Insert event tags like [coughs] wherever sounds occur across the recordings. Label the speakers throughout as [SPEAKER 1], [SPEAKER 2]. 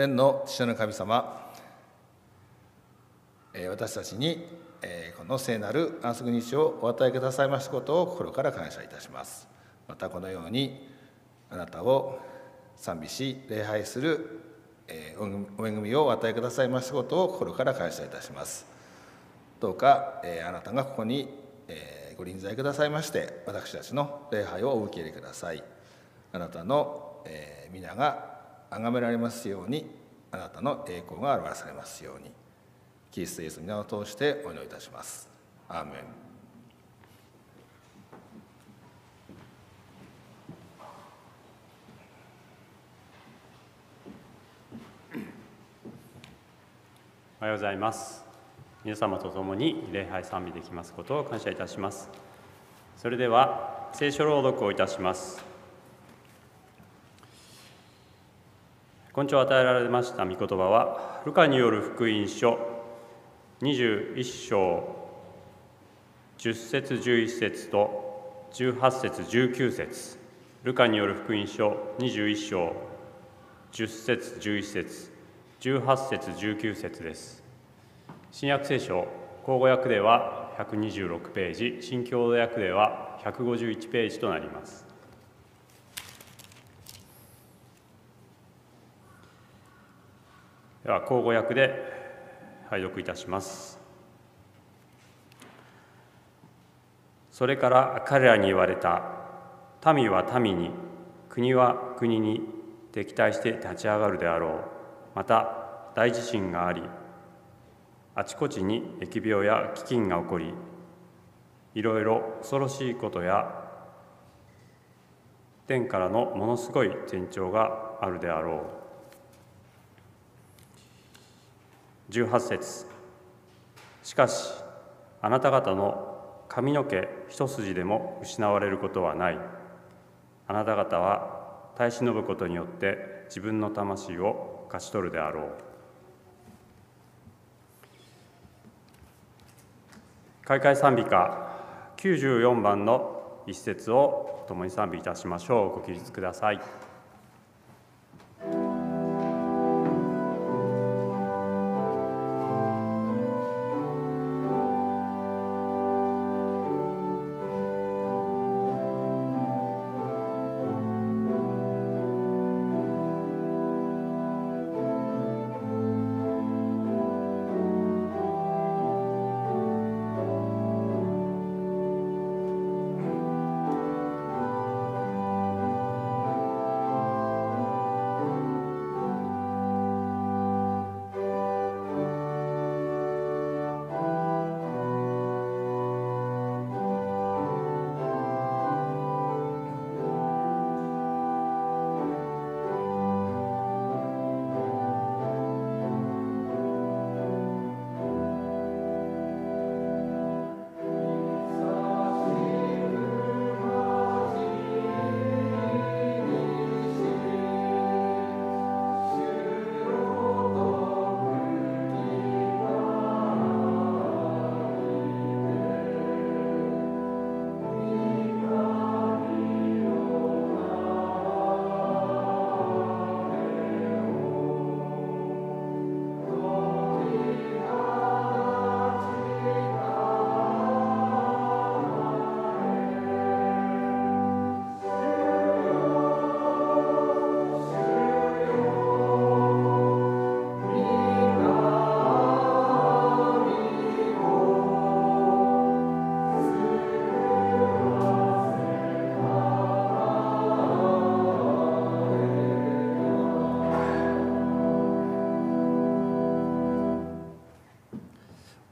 [SPEAKER 1] 天の父の神様私たちにこの聖なる安息日をお与えくださいましたことを心から感謝いたします。またこのようにあなたを賛美し礼拝するお恵みをお与えくださいましたことを心から感謝いたします。どうかあなたがここにご臨在くださいまして私たちの礼拝をお受け入れください。あなたの皆が崇められますようにあなたの栄光が表されますように。キリストイエス皆を通してお祈りいたします。アーメン。
[SPEAKER 2] おはようございます。皆様と共に礼拝賛美できますことを感謝いたします。それでは聖書朗読をいたします。今朝与えられました御言葉は、ルカによる福音書21章10節11節と18節19節ルカによる福音書21章10節11節18節19節です。新約聖書口語訳では126ページ、新共同訳では151ページとなります。では口語訳で拝読いたします。それから彼らに言われた民は民に国は国に敵対して立ち上がるであろう。また大地震がありあちこちに疫病や飢饉が起こりいろいろ恐ろしいことや天からのものすごい前兆があるであろう。18節。しかしあなた方の髪の毛一筋でも失われることはない。あなた方は耐え忍ぶことによって自分の魂を勝ち取るであろう。開会賛美歌94番の一節を共に賛美いたしましょう。ご起立ください。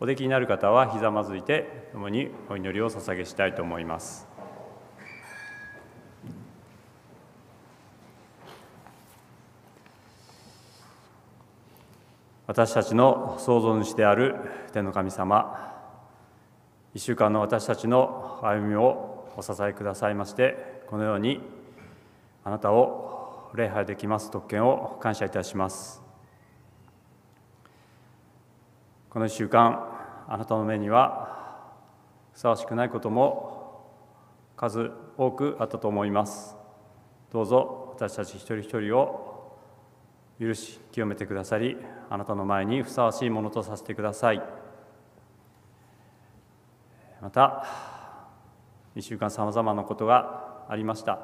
[SPEAKER 2] できになる方はひざまずいて共にお祈りを捧げしたいと思います。私たちの創造主である天の神様一週間の私たちの歩みをお支えくださいましてこのようにあなたを礼拝できます特権を感謝いたしますこの一週間あなたの目にはふさわしくないことも数多くあったと思います。どうぞ私たち一人一人を許し清めてくださりあなたの前にふさわしいものとさせてください。また1週間さまざまなことがありました。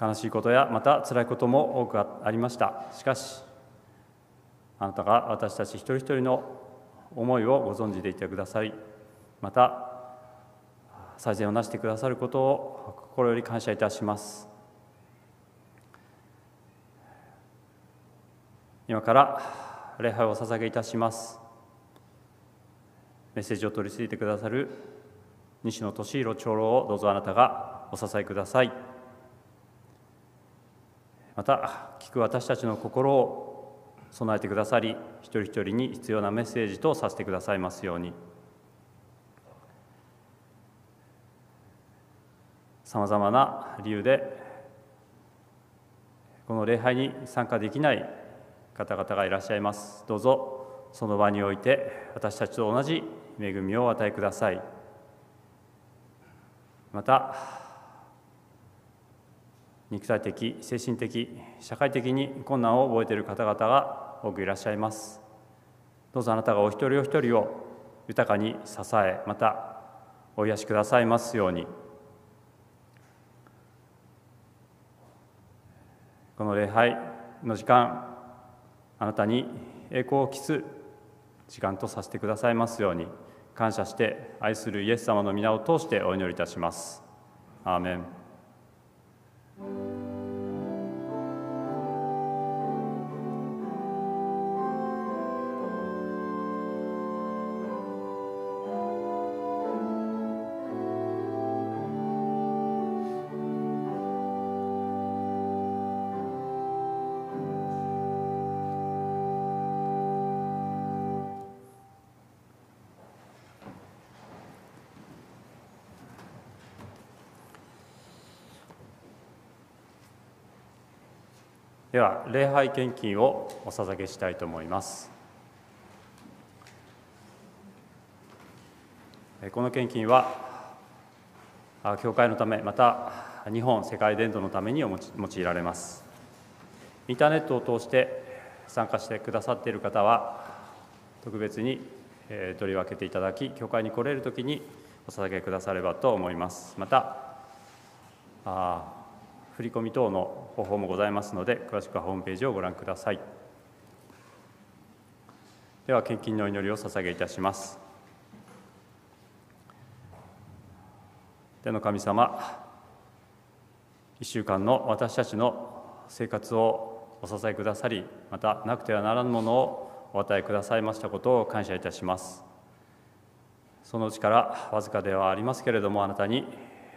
[SPEAKER 2] 悲しいことやまた辛いことも多くありました。しかしあなたが私たち一人一人の思いをご存知でいてくださりまた最善をなしてくださることを心より感謝いたします。今から礼拝を捧げいたします。メッセージを取り次いでくださる西野俊弘長老をどうぞあなたがお支えください。また聞く私たちの心を備えてくださり一人一人に必要なメッセージとさせてくださいますように。さまざまな理由でこの礼拝に参加できない方々がいらっしゃいますどうぞその場において私たちと同じ恵みをお与えくださいまた肉体的精神的社会的に困難を覚えている方々が多くいらっしゃいます。どうぞあなたがお一人お一人を豊かに支えまたお癒しくださいますように。この礼拝の時間あなたに栄光を期す時間とさせてくださいますように。感謝して愛するイエス様の皆を通してお祈りいたします。アーメン。で礼拝献金をお捧げしたいと思います。この献金は教会のためまた日本世界伝道のために用いられます。インターネットを通して参加してくださっている方は特別に取り分けていただき教会に来れる時にお捧げくださればと思います。また振込等の方法もございますので詳しくはホームページをご覧ください。では献金の祈りを捧げいたします。天の神様1週間の私たちの生活をお支えくださりまたなくてはならぬものをお与えくださいましたことを感謝いたします。そのうちからわずかではありますけれどもあなたに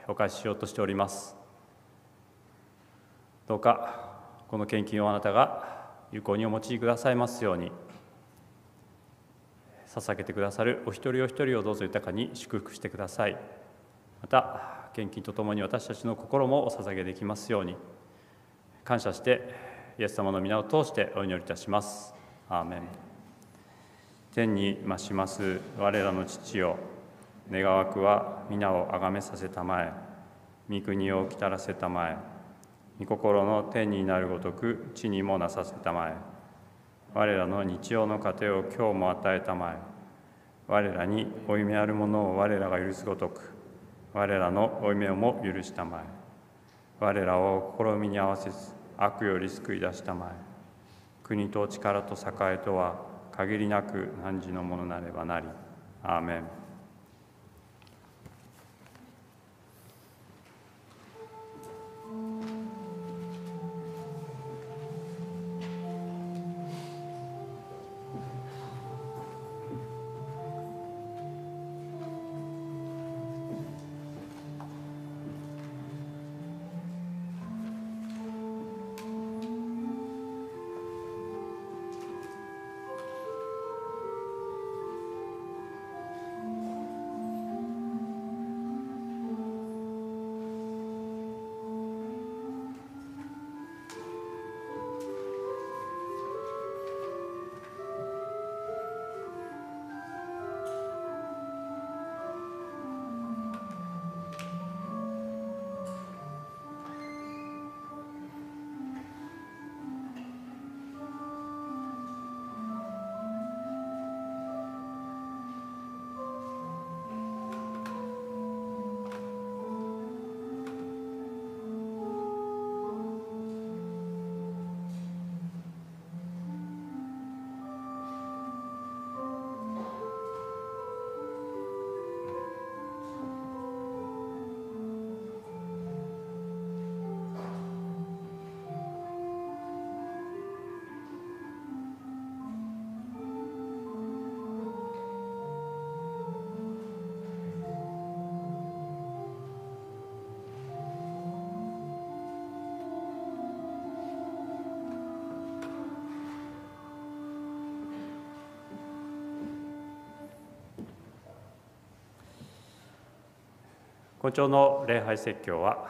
[SPEAKER 2] お返ししようとしております。どうかこの献金をあなたが有効にお持ちくださいますように捧げてくださるお一人お一人をどうぞ豊かに祝福してください。また献金とともに私たちの心もお捧げできますように感謝してイエス様の皆を通してお祈りいたします。アーメン。天に増します我らの父よ。願わくは皆をあがめさせたまえ。御国をきたらせたまえ。御心の天になるごとく地にもなさせたまえ。我らの日曜の糧を今日も与えたまえ。我らに負い目あるものを我らが許すごとく。我らの負い目をも許したまえ。我らを試みに合わせず悪より救い出したまえ。国と力と栄とは限りなく汝のものなればなり。アーメン。今朝の礼拝説教は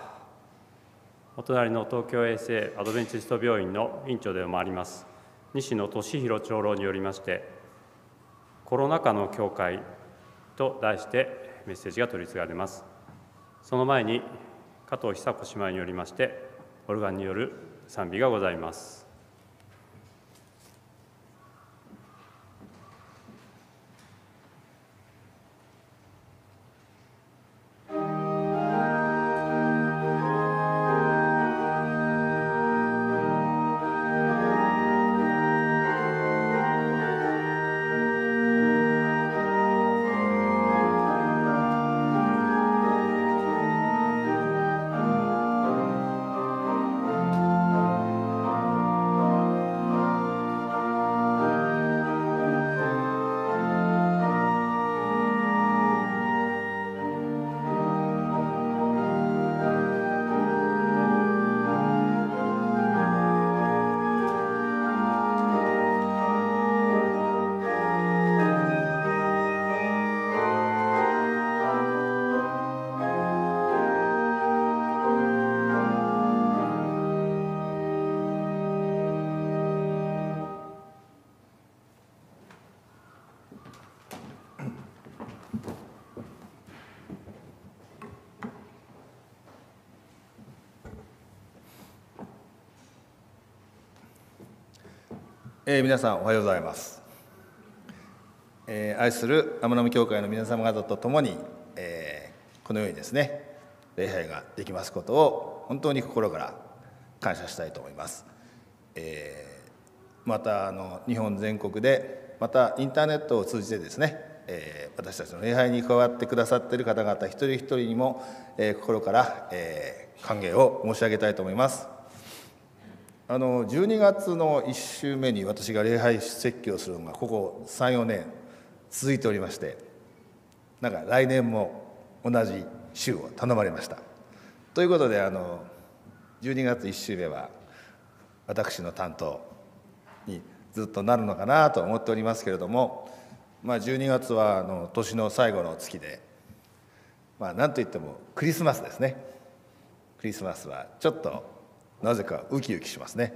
[SPEAKER 2] お隣の東京衛生アドベンチスト病院の院長でもあります西野俊弘長老によりましてコロナ禍の教会と題してメッセージが取り次がれます。その前に加藤久子姉妹によりましてオルガンによる賛美がございます。
[SPEAKER 1] えー、皆さんおはようございます、えー、愛する天野教会の皆様方と共に、えー、このようにですね礼拝ができますことを本当に心から感謝したいと思います、えー、またあの日本全国でまたインターネットを通じてですね、えー、私たちの礼拝に加わってくださっている方々一人一人にも、えー、心から、えー、歓迎を申し上げたいと思います。あの12月の1週目に私が礼拝説教するのがここ34年続いておりましてなんか来年も同じ週を頼まれました。ということであの12月1週目は私の担当にずっとなるのかなと思っておりますけれども、まあ、12月はあの年の最後の月で、まあ、何といってもクリスマスですね。クリスマスはちょっとなぜかウキウキしますね。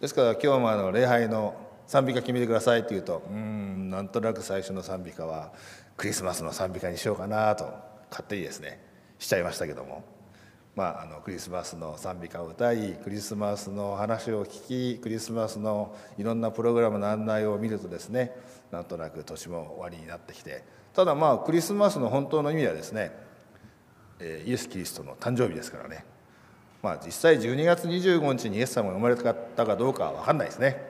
[SPEAKER 1] ですから今日もあの礼拝の賛美歌決めてくださいって言うとうんなんとなく最初の賛美歌はクリスマスの賛美歌にしようかなと勝手にですねしちゃいましたけども。まあ、あのクリスマスの賛美歌を歌いクリスマスの話を聞きクリスマスのいろんなプログラムの案内を見るとですねなんとなく年も終わりになってきて。ただまあクリスマスの本当の意味はですねイエス・キリストの誕生日ですからね。まあ、実際12月25日にイエス様が生まれたかどうかは分かんないですね。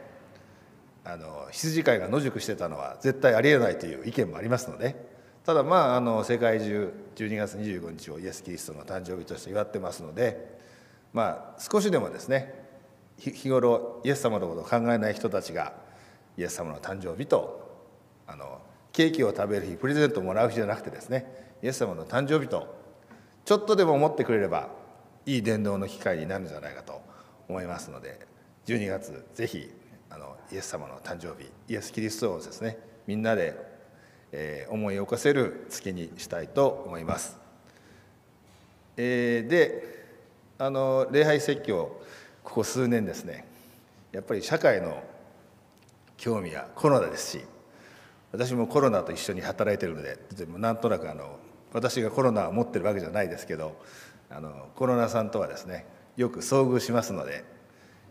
[SPEAKER 1] あの羊飼いが野宿してたのは絶対ありえないという意見もありますので。ただまああの世界中12月25日をイエス・キリストの誕生日として祝ってますので。まあ少しでもですね日頃イエス様のことを考えない人たちがイエス様の誕生日とあのケーキを食べる日プレゼントをもらう日じゃなくてですねイエス様の誕生日とちょっとでも思ってくれればいい伝道の機会になるんじゃないかと思いますので12月ぜひあのイエス様の誕生日イエス・キリストをですねみんなで、えー、思い起こせる月にしたいと思います。えー、であの礼拝説教ここ数年ですねやっぱり社会の興味はコロナですし私もコロナと一緒に働いてるのでなんとなくあの私がコロナを持ってるわけじゃないですけどあのコロナさんとはですねよく遭遇しますので、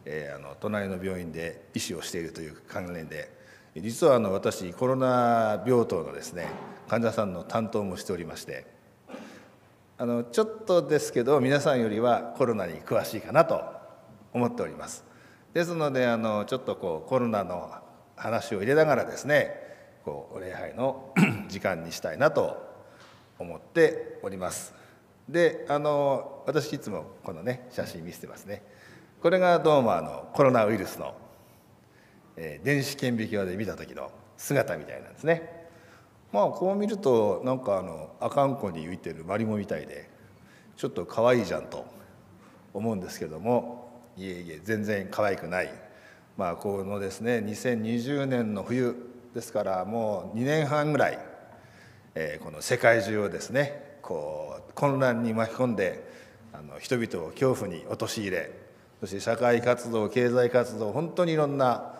[SPEAKER 1] えー、あの隣の病院で医師をしているという関連で実はあの私コロナ病棟のですね患者さんの担当もしておりましてあのちょっとですけど皆さんよりはコロナに詳しいかなと思っております。ですのであのちょっとこうコロナの話を入れながらですねこうお礼拝の [clears throat] 時間にしたいなと思っております。であの私いつもこのね写真見せてますね。これがどうもあのコロナウイルスの、えー、電子顕微鏡で見た時の姿みたいなんですね。まあこう見るとなんかあの赤んこに浮いてるマリモみたいでちょっと可愛いじゃんと思うんですけどもいえいえ全然可愛くない。まあこのですね2020年の冬ですからもう2年半ぐらい、えー、この世界中をですねこう混乱に巻き込んであの人々を恐怖に陥れそして社会活動経済活動本当にいろんな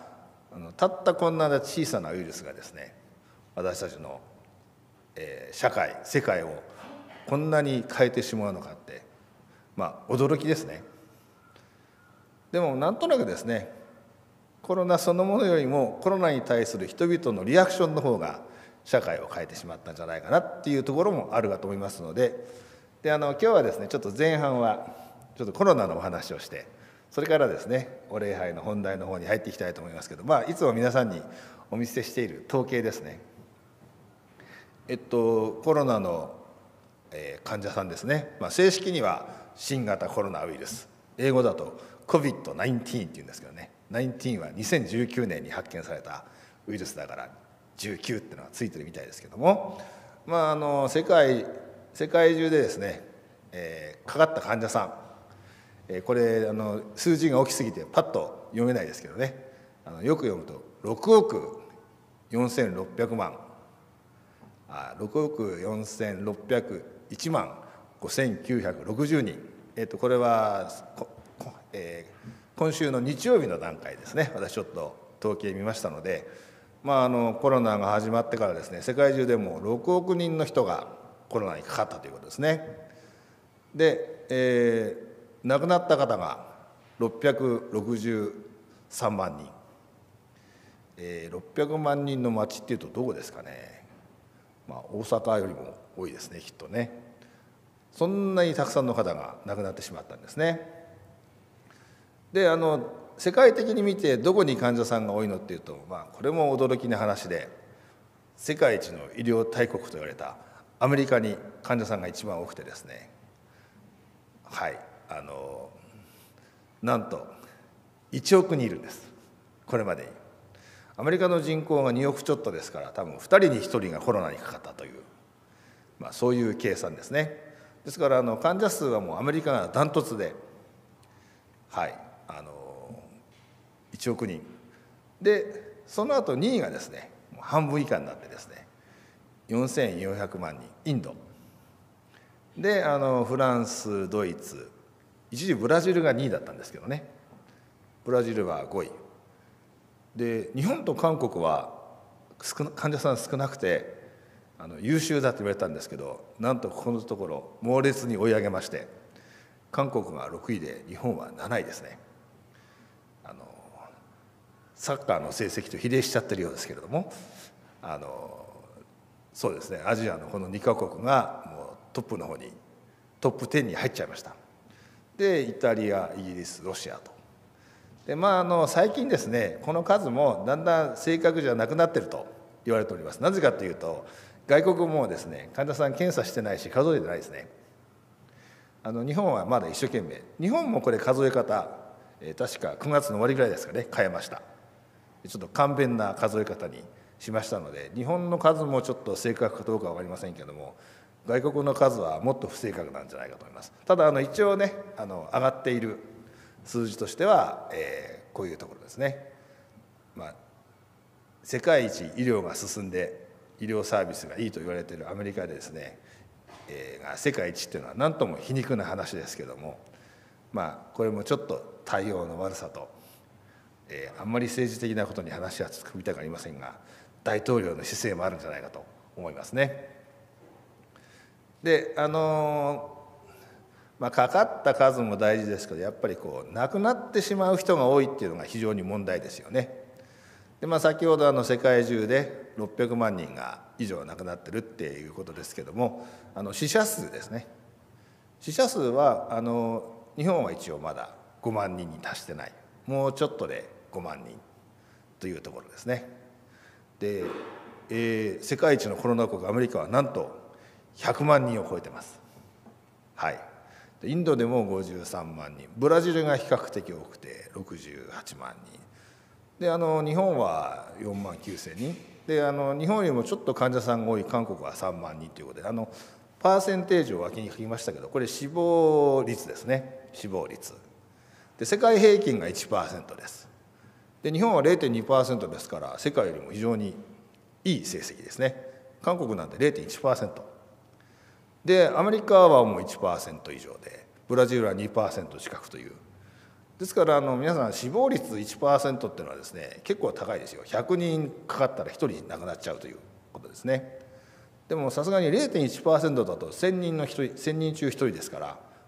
[SPEAKER 1] あのたったこんな小さなウイルスがですね私たちの、えー、社会世界をこんなに変えてしまうのかってまあ驚きですね。でもなんとなくですねコロナそのものよりもコロナに対する人々のリアクションの方が社会を変えてしまったんじゃないかなっていうところもあるかと思いますのでであの今日はですねちょっと前半はちょっとコロナのお話をしてそれからですねお礼拝の本題の方に入っていきたいと思いますけどまあいつも皆さんにお見せしている統計ですね。えっとコロナの、えー、患者さんですね、まあ、正式には新型コロナウイルス。英語だと COVID-19 っていうんですけどね。19は2019年に発見されたウイルスだから19っていうのがついてるみたいですけども、まあ、あの世界世界中でですね、えー、かかった患者さん、えー、これあの数字が大きすぎてパッと読めないですけどねあのよく読むと6億4600万あ6億4601万5960人、えー、とこれは、えー、今週の日曜日の段階ですね。私ちょっと統計見ましたので、まあ、あのコロナが始まってからですね世界中でも6億人の人がコロナにかかったということですね。で、えー、亡くなった方が663万人、えー、600万人の町っていうとどこですかね、まあ、大阪よりも多いですねきっとねそんなにたくさんの方が亡くなってしまったんですね。であの世界的に見てどこに患者さんが多いのっていうと、まあ、これも驚きな話で世界一の医療大国と言われたアメリカに患者さんが一番多くてですね。はい。あのなんと1億人いるんです。これまでに。アメリカの人口が2億ちょっとですから多分2人に1人がコロナにかかったという、まあ、そういう計算ですね。ですからあの患者数はもうアメリカがダントツではい。あの1億人。でその後2位がですね半分以下になってですね4400万人。インド。であのフランスドイツ一時ブラジルが2位だったんですけどね。ブラジルは5位。で日本と韓国は患者さん少なくてあの優秀だと言われたんですけどなんとここのところ猛烈に追い上げまして韓国が6位で日本は7位ですね。サッカーの成績と比例しちゃってるようですけれどもあのそうですねアジアのこの2カ国がもうトップの方にトップ10に入っちゃいました。でイタリアイギリスロシアと。でまああの最近ですねこの数もだんだん正確じゃなくなってると言われております。なぜかというと外国もですね患者さん検査してないし数えてないですね。あの日本はまだ一生懸命。日本もこれ数え方、え、確か9月の終わりぐらいですかね変えました。ちょっと簡便な数え方にしましたので日本の数もちょっと正確かどうか分かりませんけども外国の数はもっと不正確なんじゃないかと思います。ただあの一応ねあの上がっている数字としては、えー、こういうところですね、まあ、世界一医療が進んで医療サービスがいいと言われているアメリカでですねえが世界一っていうのは何とも皮肉な話ですけどもまあこれもちょっと対応の悪さと、えー、あんまり政治的なことに話は突っ込みたくありませんが大統領の姿勢もあるんじゃないかと思いますね。であのまあ、かかった数も大事ですけどやっぱりこう亡くなってしまう人が多いっていうのが非常に問題ですよね。でまあ、先ほどあの世界中で600万人が以上亡くなってるっていうことですけどもあの死者数ですね死者数はあの日本は一応まだ5万人に達してないもうちょっとで5万人というところですね。で、えー、世界一のコロナ国アメリカはなんと100万人を超えてます。はい。インドでも53万人。ブラジルが比較的多くて68万人。であの日本は4万9千人。であの日本よりもちょっと患者さんが多い韓国は3万人ということであのパーセンテージを脇に書きましたけどこれ死亡率ですね。死亡率。で世界平均が1%です。で日本は0.2%ですから世界よりも非常にいい成績ですね。韓国なんて0.1%でアメリカはもう1%以上でブラジルは2%近くという。ですからあの皆さん死亡率1%っていうのはですね結構高いですよ。100人かかったら1人亡くなっちゃうということですね。でもさすがに0.1%だと1000人の1人1000人中1人ですから、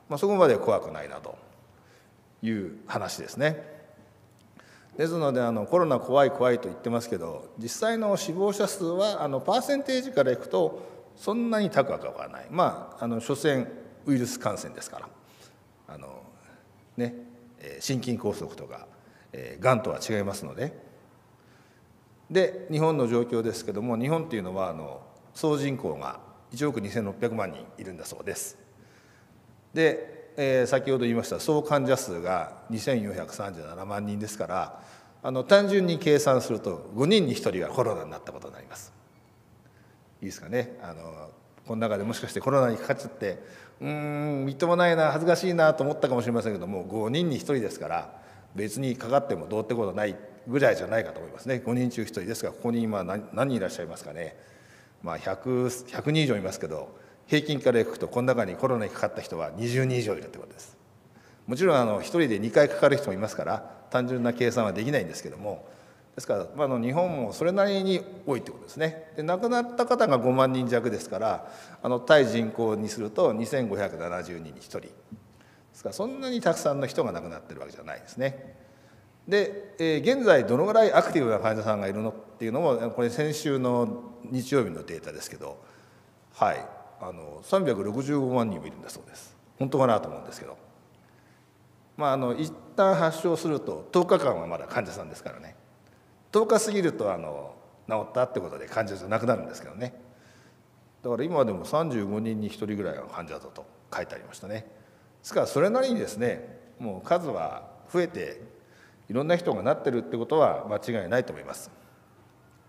[SPEAKER 1] まあ、そこまで怖くないなという話ですね。ですのであのコロナ怖い怖いと言ってますけど実際の死亡者数はあのパーセンテージからいくとそんなに高くはない。まああの所詮ウイルス感染ですから。あのね心筋梗塞とかがんとは違いますので。で日本の状況ですけども日本っていうのはあの総人口が1億2600万人いるんだそうです。でえー、先ほど言いました総患者数が2437万人ですからあの単純に計算すると5人に1人がコロナになったことになります。いいですかね？あのこの中でもしかしてコロナにかかっちゃってうんみっともないな恥ずかしいなと思ったかもしれませんけども5人に1人ですから別にかかってもどうってことないぐらいじゃないかと思いますね。5人中1人ですがここに今何何人いらっしゃいますかね？まあ 100, 100人以上いますけど平均からいくとこの中にコロナにかかった人は20人以上いるってことです。もちろんあの1人で2回かかる人もいますから単純な計算はできないんですけどもですから、まあ、の日本もそれなりに多いってことですね。で亡くなった方が5万人弱ですからあの対人口にすると2570人に1人。ですからそんなにたくさんの人が亡くなってるわけじゃないですね。で、えー、現在どのぐらいアクティブな患者さんがいるのっていうのもこれ先週の日曜日のデータですけどはい。あの365万人もいるんだそうです。本当かなと思うんですけど。まああの一旦発症すると10日間はまだ患者さんですからね。10日過ぎるとあの治ったってことで患者じゃなくなるんですけどね。だから今でも35人に1人ぐらいが患者だと書いてありましたね。ですからそれなりにですねもう数は増えていろんな人がなってるってことは間違いないと思います。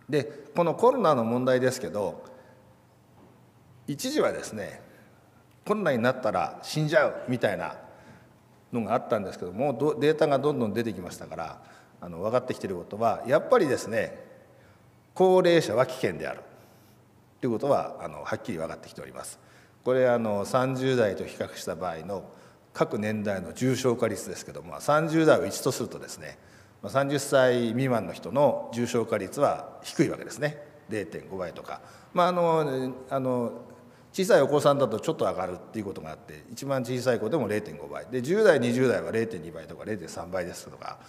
[SPEAKER 1] でこのコロナの問題ですけど一時はですねコロナになったら死んじゃうみたいなのがあったんですけどもデータがどんどん出てきましたからあの分かってきてることはやっぱりですね高齢者は危険である。ということはあのはっきり分かってきております。これあの30代と比較した場合の各年代の重症化率ですけども30代を1とするとですね30歳未満の人の重症化率は低いわけですね。0.5倍とか、まあ、あのあの小さいお子さんだとちょっと上がるっていうことがあって一番小さい子でも0.5倍。で10代20代は0.2倍とか0.3倍ですとか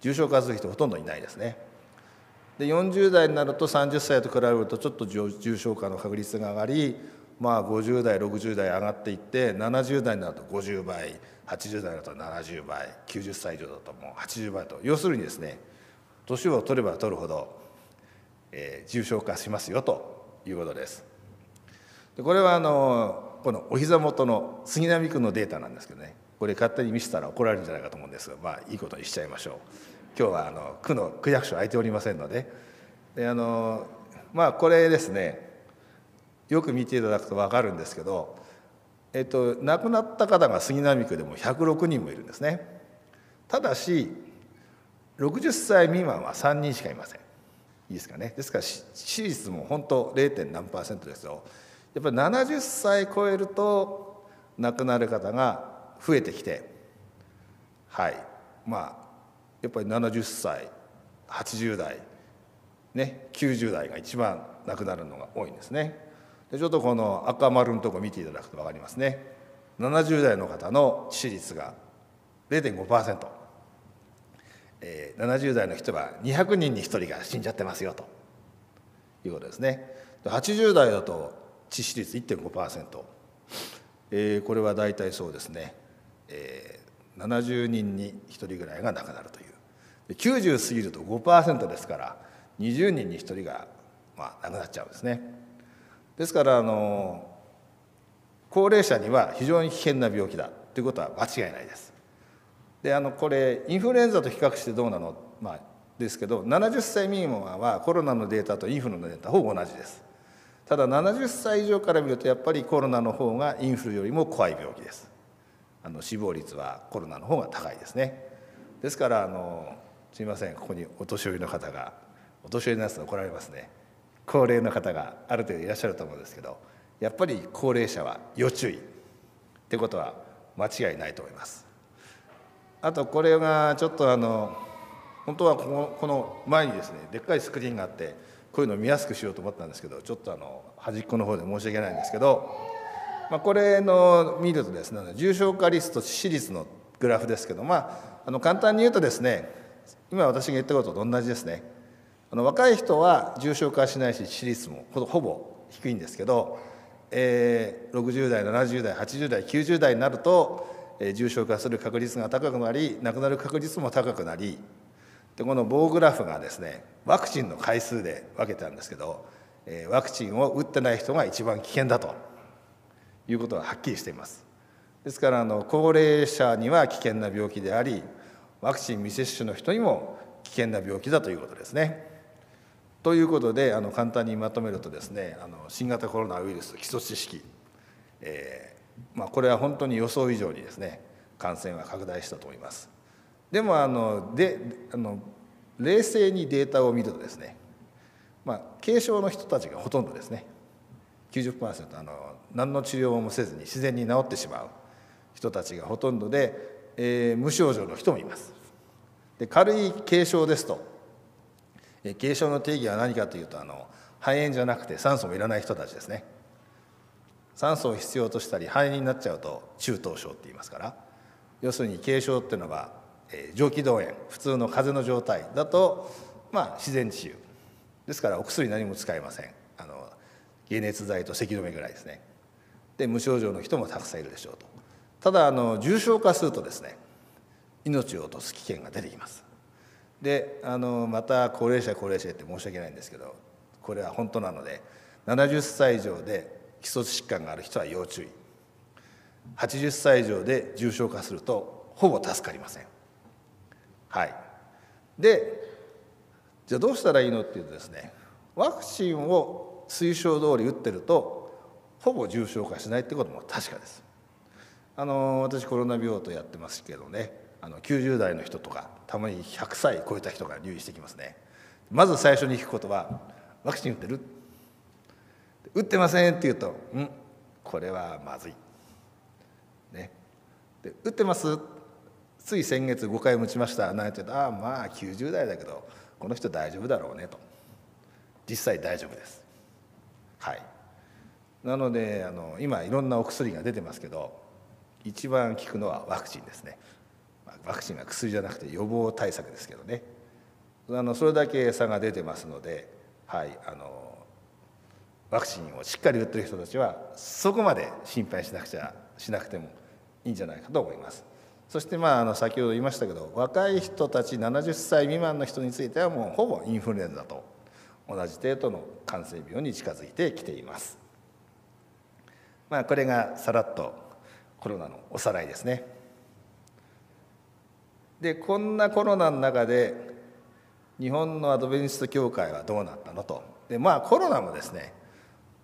[SPEAKER 1] 重症化する人ほとんどいないですね。で40代になると30歳と比べるとちょっと重症化の確率が上がりまあ50代60代上がっていって70代になると50倍80代だと70倍90歳以上だともう80倍と。要するにですね年を取れば取るほど、えー、重症化しますよということです。でこれはあのこのお膝元の杉並区のデータなんですけどね。これ勝手に見せたら怒られるんじゃないかと思うんですがまあいいことにしちゃいましょう。今日はあの区の区役所空いておりませんので。であのまあこれですね。よく見ていただくと分かるんですけど、えっと、亡くなった方が杉並区でも106人もいるんですね。ただし60歳未満は3人しかいません。いいですかね。ですから支持率も本当 0. 何パーセントですよ。やっぱり70歳超えると亡くなる方が増えてきてはい。まあやっぱり70歳80代ね90代が一番亡くなるのが多いんですね。でちょっとこの赤丸のとこ見ていただくと分かりますね。70代の方の致死率が0.5%、えー、70代の人は200人に1人が死んじゃってますよということですね。80代だと致死率1.5%、えー、これは大体そうですね、えー、70人に1人ぐらいが亡くなるという。90過ぎると5%ですから20人に1人が、まあ、亡くなっちゃうんですね。ですからあの高齢者には非常に危険な病気だということは間違いないです。であのこれインフルエンザと比較してどうなの、まあ、ですけど70歳未満はコロナのデータとインフルのデータほぼ同じです。ただ70歳以上から見るとやっぱりコロナの方がインフルよりも怖い病気です。あの死亡率はコロナの方が高いですね。ですからあのすいませんここにお年寄りの方がお年寄りのやつ怒られますね。高齢の方がある程度いらっしゃると思うんですけどやっぱり高齢者は要注意。ってことは間違いないと思います。あとこれがちょっとあの本当はこのこの前にですねでっかいスクリーンがあってこういうのを見やすくしようと思ったんですけどちょっとあの端っこの方で申し訳ないんですけど、まあ、これの見るとですね重症化率と致死率のグラフですけどまああの簡単に言うとですね今私が言ったことと同じですね。あの若い人は重症化しないし致死率もほぼ低いんですけど、えー、60代70代80代90代になると、えー、重症化する確率が高くなり亡くなる確率も高くなりでこの棒グラフがですねワクチンの回数で分けてあるんですけど、えー、ワクチンを打ってない人が一番危険だということがはっきりしていますですからあの高齢者には危険な病気でありワクチン未接種の人にも危険な病気だということですね。ということであの簡単にまとめるとですねあの新型コロナウイルス基礎知識、えーまあ、これは本当に予想以上にですね感染は拡大したと思います。でもあのであの冷静にデータを見るとですね、まあ、軽症の人たちがほとんどですね90%あの何の治療もせずに自然に治ってしまう人たちがほとんどで、えー、無症状の人もいます。で軽い軽症ですと、えー、軽症の定義は何かというとあの肺炎じゃなくて酸素もいらない人たちですね。酸素を必要としたり肺炎になっちゃうと中等症って言いますから要するに軽症っていうのは蒸気動炎普通の風邪の状態だと、まあ、自然治癒。ですからお薬何も使えません。あの解熱剤と咳止めぐらいですね。で無症状の人もたくさんいるでしょうと。ただあの重症化するとですね命を落とす危険が出てきます。であのまた高齢者高齢者って申し訳ないんですけどこれは本当なので70歳以上で基礎疾患がある人は要注意。80歳以上で重症化するとほぼ助かりません。はい。でじゃあどうしたらいいのっていうとですねワクチンを推奨通り打ってるとほぼ重症化しないってことも確かです。あの私コロナ病棟やってますけどねあの90代の人とかたまに100歳超えた人が入院してきますね。まず最初に聞くことは「ワクチン打ってる?」打ってませんって言うと「うんこれはまずい」ね。で「打ってます?」つい先月5回打ちました。なんて言うとああまあ90代だけどこの人大丈夫だろうねと。実際大丈夫です。はい。なのであの今いろんなお薬が出てますけど一番効くのはワクチンですね。ワクチンは薬じゃなくて予防対策ですけどね。あのそれだけ差が出てますので、はい、あのワクチンをしっかり打ってる人たちはそこまで心配しなくちゃしなくてもいいんじゃないかと思います。そしてまああの先ほど言いましたけど若い人たち70歳未満の人についてはもうほぼインフルエンザと同じ程度の感染病に近づいてきています。まあ、これがさらっとコロナのおさらいですね。でこんなコロナの中で日本のアドベンチスト教会はどうなったのとでまあコロナもですね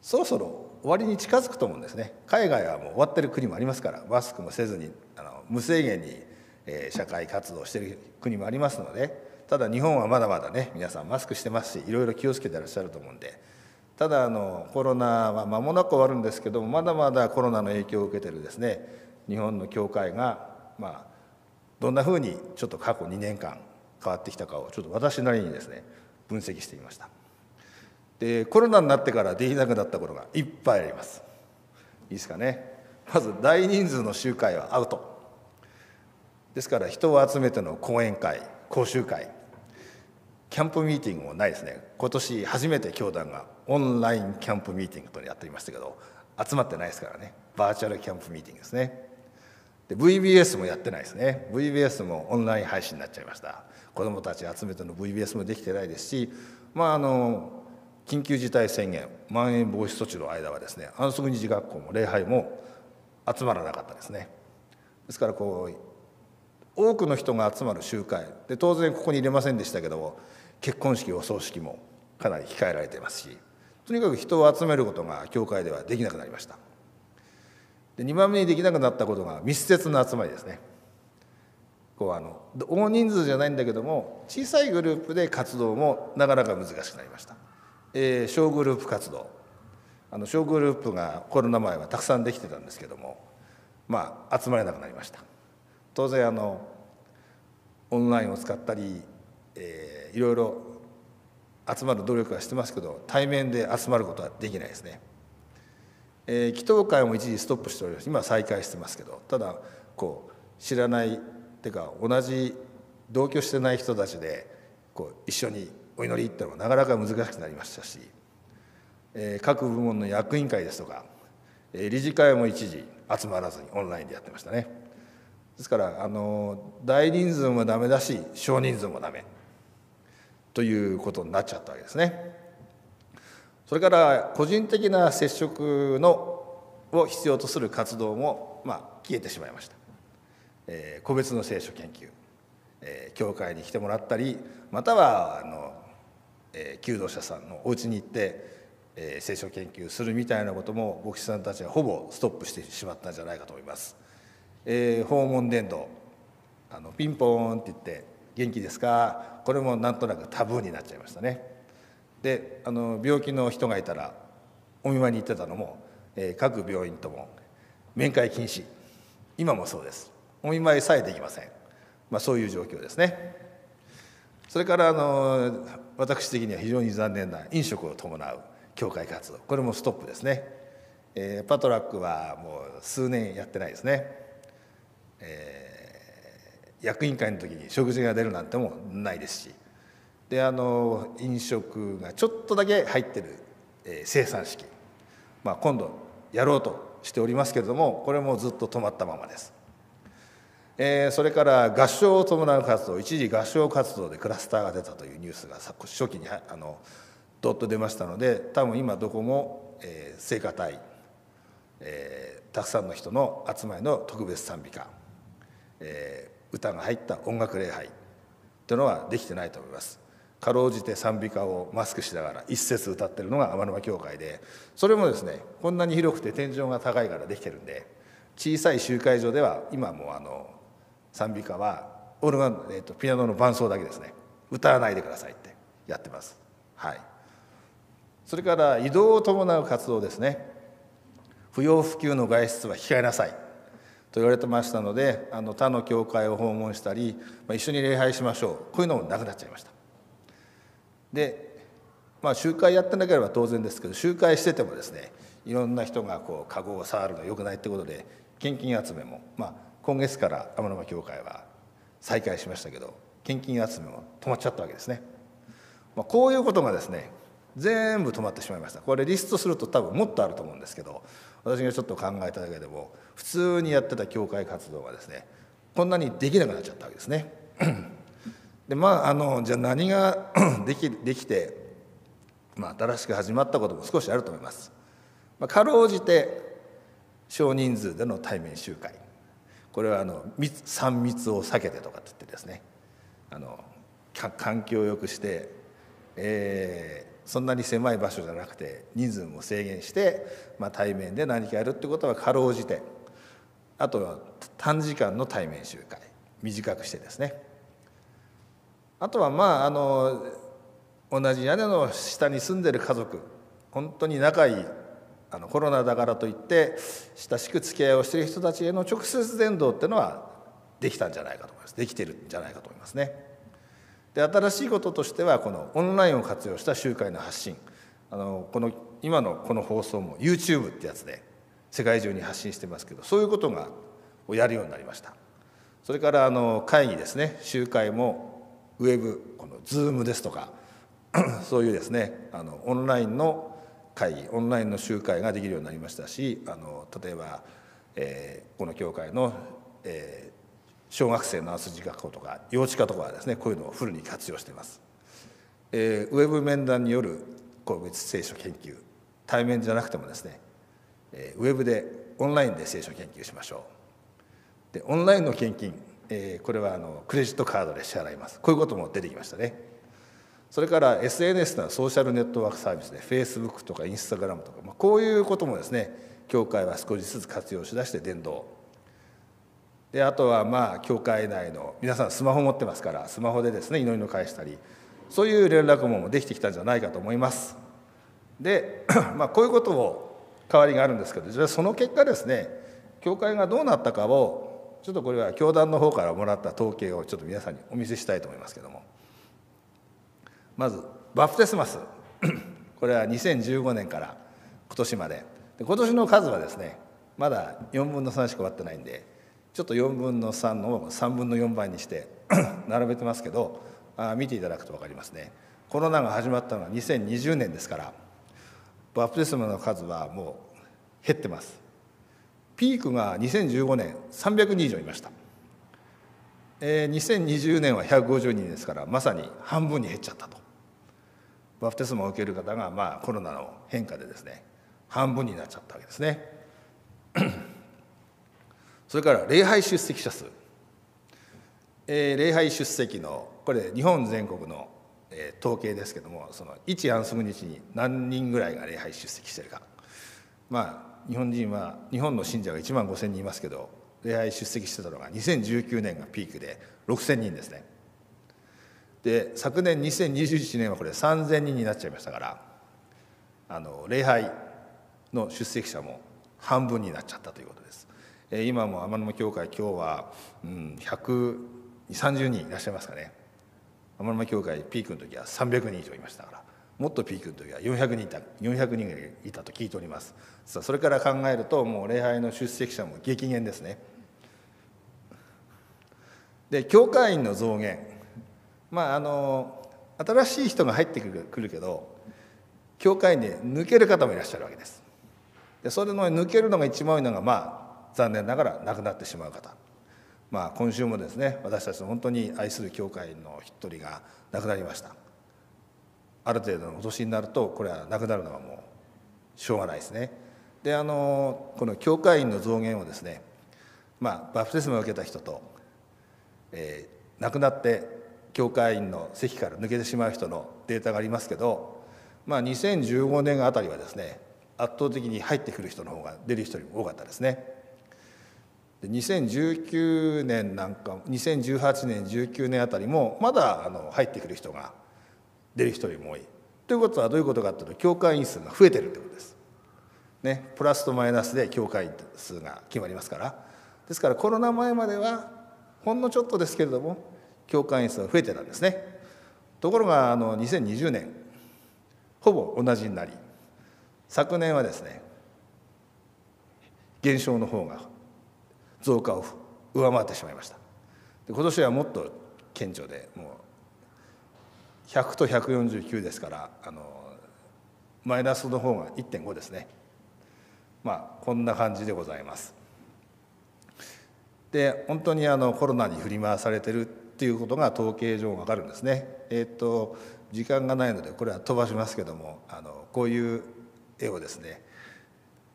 [SPEAKER 1] そろそろ終わりに近づくと思うんですね海外はもう終わってる国もありますからマスクもせずに無制限に、えー、社会活動してる国もありますのでただ日本はまだまだね皆さんマスクしてますしいろいろ気をつけてらっしゃると思うんでただあのコロナは間もなく終わるんですけどもまだまだコロナの影響を受けてるですね日本の教会がまあどんなふうにちょっと過去2年間変わってきたかをちょっと私なりにですね分析してみました。でコロナになってからできなくなったことがいっぱいあります。いいですかね。まず大人数の集会はアウト。ですから人を集めての講演会講習会キャンプミーティングもないですね。今年初めて教団がオンラインキャンプミーティングとやっていましたけど集まってないですからね。バーチャルキャンプミーティングですね。で VBS もやってないですね。VBS もオンライン配信になっちゃいました。子どもたち集めての VBS もできてないですしまああの緊急事態宣言まん延防止措置の間はですね安息日学校も礼拝も集まらなかったですね。ですからこう多くの人が集まる集会。で当然ここに入れませんでしたけども結婚式お葬式もかなり控えられていますしとにかく人を集めることが教会ではできなくなりました。で2番目にできなくなったことが密接な集まりですね。こうあの大人数じゃないんだけども小さいグループで活動もなかなか難しくなりました、えー、小グループ活動。あの小グループがコロナ前はたくさんできてたんですけどもまあ集まれなくなりました。当然あのオンラインを使ったり、えー、いろいろ集まる努力はしてますけど対面で集まることはできないですね、えー、祈祷会も一時ストップしております。今再開してますけどただこう知らないっていうか同じ同居してない人たちでこう一緒にお祈りっていうのはなかなか難しくなりましたし、えー、各部門の役員会ですとか、えー、理事会も一時集まらずにオンラインでやってましたね。ですからあの大人数もダメだし少人数もダメ。ということになっちゃったわけですね。それから個人的な接触のを必要とする活動も、まあ、消えてしまいました、えー、個別の聖書研究、えー、教会に来てもらったりまたはあの、えー、求道者さんのお家に行ってえー、聖書研究するみたいなことも牧師さんたちはほぼストップしてしまったんじゃないかと思います。えー、訪問伝道。あのピンポーンって言って「元気ですか?」これもなんとなくタブーになっちゃいましたね。であの病気の人がいたらお見舞いに行ってたのも、えー、各病院とも面会禁止。今もそうです。お見舞いさえできません、まあ、そういう状況ですね。それからあの私的には非常に残念な飲食を伴う教会活動。これもストップですね、えー、パトラックはもう数年やってないですね、えー、役員会の時に食事が出るなんてもないですし。であの飲食がちょっとだけ入ってる、えー、生産式、まあ、今度やろうとしておりますけれどもこれもずっと止まったままです。えー、それから合唱を伴う活動。一時合唱活動でクラスターが出たというニュースが初期にあのどっと出ましたので多分今どこも、えー、聖歌隊、えー、たくさんの人の集まりの特別賛美歌、えー、歌が入った音楽礼拝というのはできてないと思います。かろうじて賛美歌をマスクしながら一節歌ってるのが天沼教会でそれもですねこんなに広くて天井が高いからできてるんで小さい集会所では今もあの賛美歌はオルガン、えーと、とピアノの伴奏だけですね歌わないでくださいってやってます。はいそれから移動を伴う活動ですね不要不急の外出は控えなさいと言われてましたのであの他の教会を訪問したり、まあ、一緒に礼拝しましょう。こういうのもなくなっちゃいました。でまあ集会やってなければ当然ですけど集会しててもですねいろんな人がこう籠を触るのよくないってことで献金集めも、まあ、今月から天沼教会は再開しましたけど献金集めも止まっちゃったわけですね、まあ、こういうことがですね全部止まってしまいました。これリストすると多分もっとあると思うんですけど私がちょっと考えただけでも普通にやってた教会活動がですねこんなにできなくなっちゃったわけですね。[clears throat] でまああのじゃあ何が [clears throat] できできて、まあ、新しく始まったことも少しあると思います。まあ、かろうじて少人数での対面集会これはあの3密を避けてとかって言ってですねあの環境を良くして、えそんなに狭い場所じゃなくて人数も制限して、まあ、対面で何かやるってことはかろうじてあとは短時間の対面集会短くしてですね。あとはまああの同じ屋根の下に住んでる家族本当に仲いいあのコロナだからといって親しく付き合いをしている人たちへの直接伝道っていうのはできたんじゃないかと思います。できてるんじゃないかと思いますね。で新しいこととしてはこのオンラインを活用した集会の発信。あのこの今のこの放送も YouTube ってやつで世界中に発信してますけどそういうことがをやるようになりました。それからあの会議ですね。集会もウェブこの Zoom ですとか [coughs] そういうですね。あのオンラインの会議オンラインの集会ができるようになりましたしあの例えば、えー、この教会の、えー、小学生のあすじ学校とか幼稚科とかはですねこういうのをフルに活用しています、えー、ウェブ面談による個別聖書研究対面じゃなくてもですね、えー、ウェブでオンラインで聖書研究しましょう。でオンラインの献金、えー、これはあのクレジットカードで支払います。こういうことも出てきましたね。それから SNS のソーシャルネットワークサービスで Facebook とか Instagram とか、まあ、こういうこともですね教会は少しずつ活用しだして伝道。であとはまあ教会内の皆さんスマホ持ってますからスマホでですね祈りの返したりそういう連絡網もできてきたんじゃないかと思います。で、[clears throat] まあ、こういうことを代わりがあるんですけどその結果ですね教会がどうなったかをちょっとこれは教団の方からもらった統計をちょっと皆さんにお見せしたいと思いますけども。まずバプテスマス。[clears throat] これは2015年から今年まで。で今年の数はですねまだ4分の3しか終わってないんでちょっと4分の3の3分の4倍にして [clears throat] 並べてますけどあ見ていただくと分かりますね。コロナが始まったのは2020年ですからバプテスマの数はもう減ってます。ピークが2015年300人以上いました、えー、2020年は150人ですからまさに半分に減っちゃったと。バプテスマを受ける方がまあコロナの変化でですね半分になっちゃったわけですね。[clears throat] それから礼拝出席者数、えー、礼拝出席のこれ日本全国の、えー、統計ですけどもその一安息日に何人ぐらいが礼拝出席してるか。まあ日本人は日本の信者が1万5千人いますけど礼拝出席してたのが2019年がピークで6千人ですね。で昨年2021年はこれ3,000人になっちゃいましたからあの礼拝の出席者も半分になっちゃったということです。え今も天沼教会今日は、うん、130人いらっしゃいますかね。天沼教会ピークの時は300人以上いましたからもっとピークの時は400人いた400人がいたと聞いております。さあそれから考えるともう礼拝の出席者も激減ですね。で教会員の増減。まああの新しい人が入ってくるくるけど教会に抜ける方もいらっしゃるわけです。でそれの抜けるのが一番多いのがまあ残念ながら亡くなってしまう方。まあ今週もですね私たちの本当に愛する教会の一人が亡くなりましたある程度のお年になるとこれは亡くなるのはもうしょうがないですねであのこの教会員の増減をですねまあバプテスマを受けた人と、えー、亡くなって教会員の席から抜けてしまう人のデータがありますけど、まあ、2015年あたりはですね圧倒的に入ってくる人の方が出る人よりも多かったですね。で2019年なんか2018年19年あたりもまだあの入ってくる人が出る人よりも多い。ということはどういうことかというと教会員数が増えてるということです。ね、プラスとマイナスで教会員数が決まりますからですからコロナ前まではほんのちょっとですけれども教会員数が増えてたんですねところがあの2020年ほぼ同じになり昨年はですね減少の方が増加を上回ってしまいました。で今年はもっと顕著でもう100と149ですからあのマイナスの方が1.5ですね。まあこんな感じでございます。で本当にあのコロナに振り回されてるっていうことが統計上わかるんですね。えっ、ー、と時間がないのでこれは飛ばしますけどもあのこういう絵をですね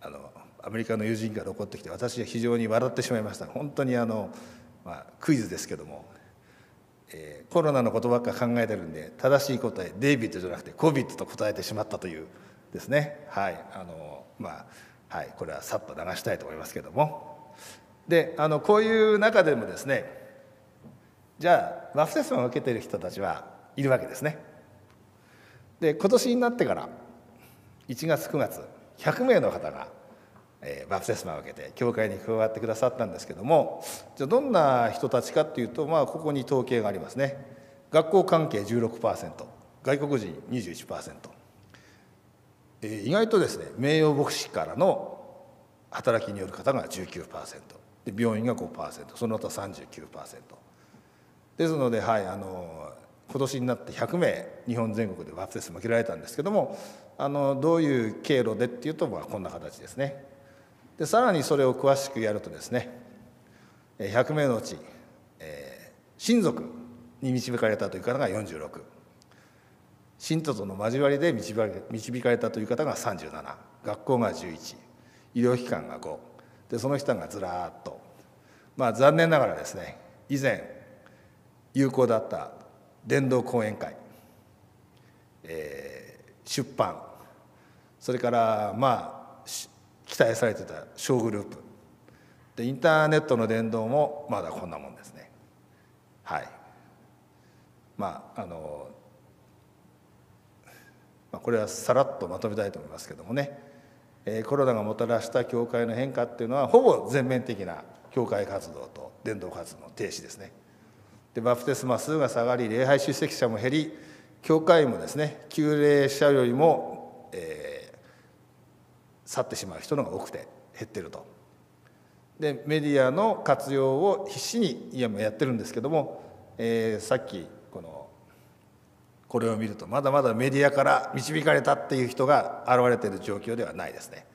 [SPEAKER 1] あのアメリカの友人から起こってきて私は非常に笑ってしまいました。本当にあの、まあ、クイズですけども、えー、コロナのことばっか考えてるんで正しい答えデイビッドじゃなくてコビットと答えてしまったというですね。はい。あのまあはい。これはさっと流したいと思いますけども。であのこういう中でもですねじゃあバプテスマを受けてる人たちはいるわけですね。で今年になってから1月9月100名の方が、えー、バプテスマを受けて教会に加わってくださったんですけどもじゃあどんな人たちかっていうとまあここに統計がありますね。学校関係16%外国人21%、えー、意外とですね名誉牧師からの働きによる方が19%で病院が5%その他39%。ですので、はい、あの今年になって100名日本全国でバプテスマ受けられたんですけどもあのどういう経路でっていうと、まあ、こんな形ですね。でさらにそれを詳しくやるとですね100名のうち、えー、親族に導かれたという方が46信徒との交わりで導かれたという方が37学校が11医療機関が5でその人がずらっと。まあ残念ながらですね以前有効だった伝道講演会、えー、出版それからまあ期待されてた小グループ。でインターネットの伝道もまだこんなもんですね。はい。まああのまあ、これはさらっとまとめたいと思いますけどもね、えー、コロナがもたらした教会の変化っていうのはほぼ全面的な教会活動と伝道活動の停止ですね。でバプテスマ数が下がり礼拝出席者も減り教会もですね旧礼者よりも、えー、去ってしまう人のが多くて減ってると。でメディアの活用を必死に今もやってるんですけども、えー、さっきこのこれを見るとまだまだメディアから導かれたっていう人が現れてる状況ではないですね。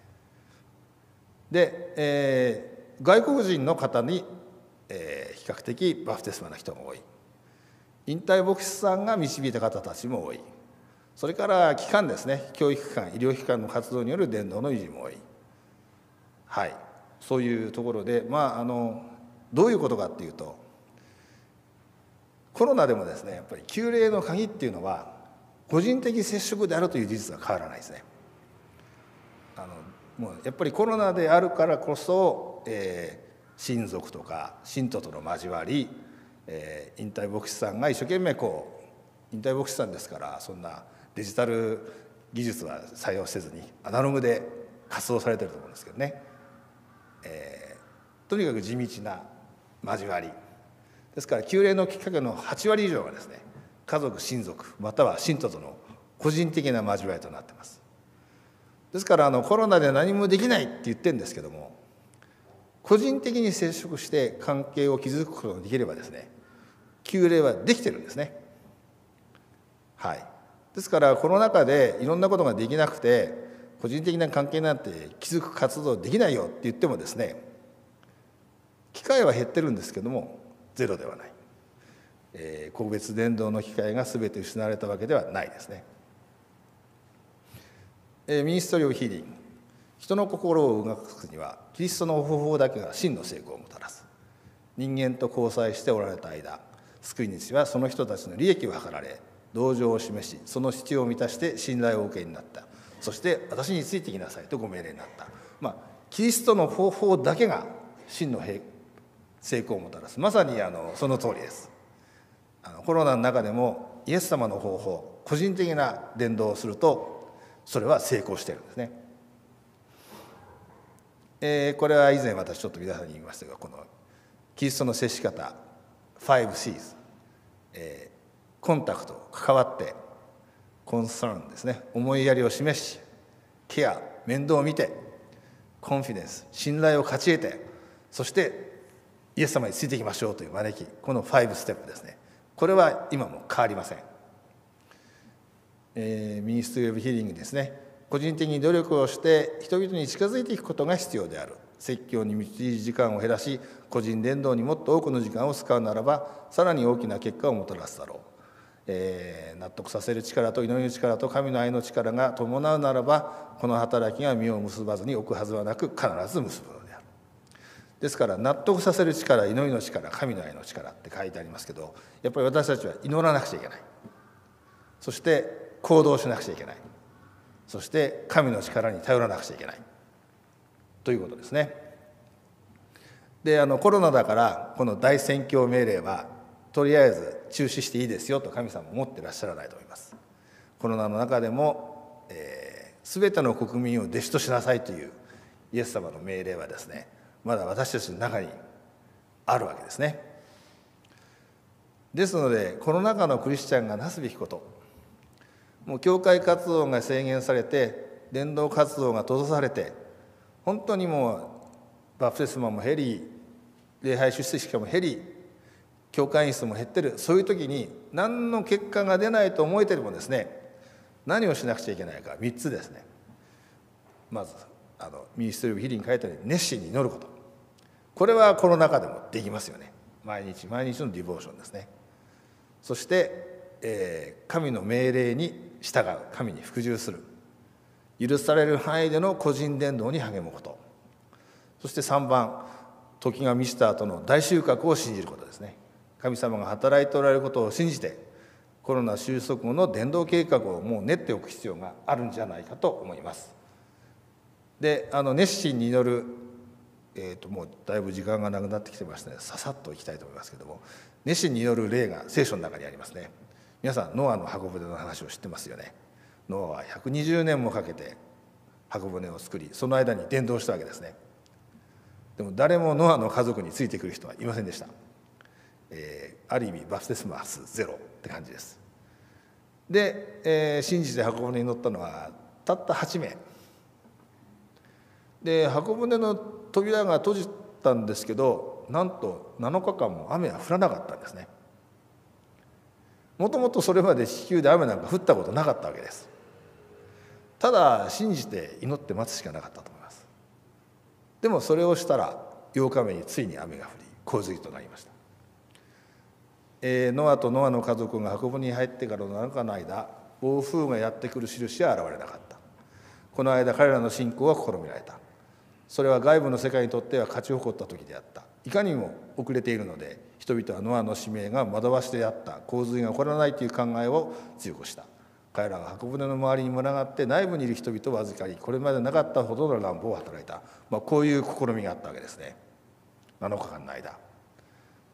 [SPEAKER 1] で、えー、外国人の方に、えー、比較的バプテスマな人が多い。引退牧師さんが導いた方たちも多い。それから機関ですね。教育機関医療機関の活動による伝道の維持も多い。はい。そういうところでまああのどういうことかっていうとコロナでもですねやっぱり急霊の鍵っていうのは個人的接触であるという事実は変わらないですね。あのもうやっぱりコロナであるからこそ、えー、親族とか信徒との交わり、えー、引退牧師さんが一生懸命こう引退牧師さんですからそんなデジタル技術は採用せずにアナログで活動されてると思うんですけどね。えー、とにかく地道な交わり。ですから旧礼のきっかけの8割以上がですね家族親族または信徒との個人的な交わりとなってます。ですからあのコロナで何もできないって言ってるんですけども個人的に接触して関係を築くことができればですね旧礼はできてるんですね。はい。ですからコロナ禍でいろんなことができなくて個人的な関係なんて築く活動できないよって言ってもですね機会は減ってるんですけどもゼロではない、えー、個別伝道の機会が全て失われたわけではないですね、えー、ミニストリ・オ・ヒーリング人の心を動かすにはキリストの方法だけが真の成功をもたらす。人間と交際しておられた間救い主はその人たちの利益を図られ同情を示しその必要を満たして信頼を受けになった。そして私についてきなさいとご命令になった、まあ、キリストの方法だけが真の成功をもたらす。まさにあのその通りです。あのコロナの中でもイエス様の方法個人的な伝道をするとそれは成功してるんですね、えー、これは以前私ちょっと皆さんに言いましたがこのキリストの接し方 5Cs、えー、 contact 関わって concern ですね。思いやりを示しケア面倒を見て confidence 信頼を勝ち得てそしてイエス様についていきましょうという招きこの5ステップですね。これは今も変わりません、えー、 Ministry of Healing ですね。個人的に努力をして人々に近づいていくことが必要である。説教に用いる時間を減らし個人伝道にもっと多くの時間を使うならばさらに大きな結果をもたらすだろう。えー、納得させる力と祈りの力と神の愛の力が伴うならばこの働きが実を結ばずに置くはずはなく必ず結ぶのである。ですから納得させる力祈りの力神の愛の力って書いてありますけどやっぱり私たちは祈らなくちゃいけない。そして行動しなくちゃいけない。そして神の力に頼らなくちゃいけない。ということですね。であのコロナだからこの大宣教命令はとりあえず中止していいですよと神様も思ってらっしゃらないと思います。コロナの中でも、えー、全ての国民を弟子としなさいというイエス様の命令はですねまだ私たちの中にあるわけですね。ですのでこの中のクリスチャンがなすべきこと。もう教会活動が制限されて伝道活動が閉ざされて本当にもうバプテスマも減り礼拝出席者も減り教会員数も減ってる。そういう時に何の結果が出ないと思えてもですね。何をしなくちゃいけないか。3つですね。まずあのミニストリー・ブ・ヒリング書いたように熱心に祈ること。これはコロナ禍でもできますよね。毎日毎日のディボーションですね。そして、えー、神の命令に従う。神に服従する。許される範囲での個人伝道に励むこと。そして3番時が満ちた後の大収穫を信じることですね。神様が働いておられることを信じてコロナ収束後の伝道計画をもう練っておく必要があるんじゃないかと思います。であの熱心に祈る、えーと、もうだいぶ時間がなくなってきてましたのでささっといきたいと思いますけども熱心に祈る例が聖書の中にありますね。皆さんノアの箱舟の話を知ってますよね。ノアは120年もかけて箱舟を作りその間に伝道したわけですねでも誰もノアの家族についてくる人はいませんでした、えー、ある意味バプテスマスゼロって感じです。で、えー、信じて箱舟に乗ったのはたった8名。で箱舟の扉が閉じたんですけどなんと7日間も雨は降らなかったんですね。もともとそれまで地球で雨なんか降ったことなかったわけです。ただ信じて祈って待つしかなかったと思います。でもそれをしたら8日目についに雨が降り洪水となりました、えー、ノアとノアの家族が箱舟に入ってからの7日の間暴風がやってくる印は現れなかった。この間彼らの信仰は試みられた。それは外部の世界にとっては勝ち誇った時であった。いかにも遅れているので人々はノアの使命が惑わしであった。洪水が起こらないという考えを強くした。彼らが箱舟の周りに群がって内部にいる人々を預かりこれまでなかったほどの乱暴を働いた、まあ、こういう試みがあったわけですね。7日間の間。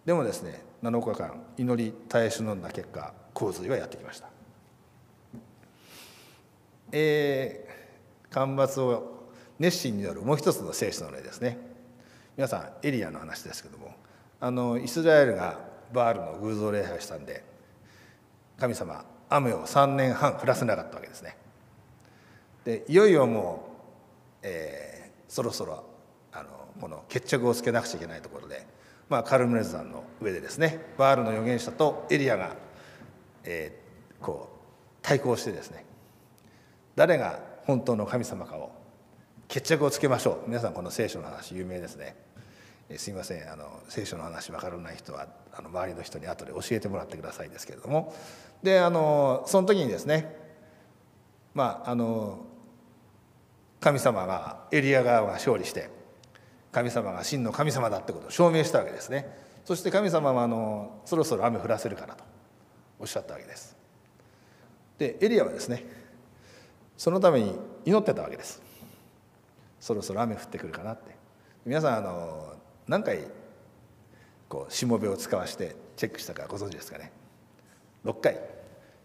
[SPEAKER 1] でもですね7日間祈り耐え忍んだ結果洪水はやってきました。えー、干ばつを熱心によるもう一つの聖書の例ですね。皆さんエリアの話ですけどもあのイスラエルがバールの偶像礼拝したんで神様雨を3年半降らせなかったわけですね。でいよいよもう、えー、そろそろあのこの決着をつけなくちゃいけないところで、まあ、カルメル山の上でですねバールの預言者とエリアが、えー、こう対抗してですね誰が本当の神様かを決着をつけましょう。皆さんこの聖書の話有名ですね。すいません。あの聖書の話分からない人はあの周りの人に後で教えてもらってくださいですけれども。であのその時にですねまああの神様がエリア側が勝利して神様が真の神様だってことを証明したわけですね。そして神様はあのそろそろ雨降らせるからとおっしゃったわけです。でエリアはですねそのために祈ってたわけです。そろそろ雨降ってくるかなって。皆さんあの何回こうしもべを使わしてチェックしたかご存知ですかね。6回。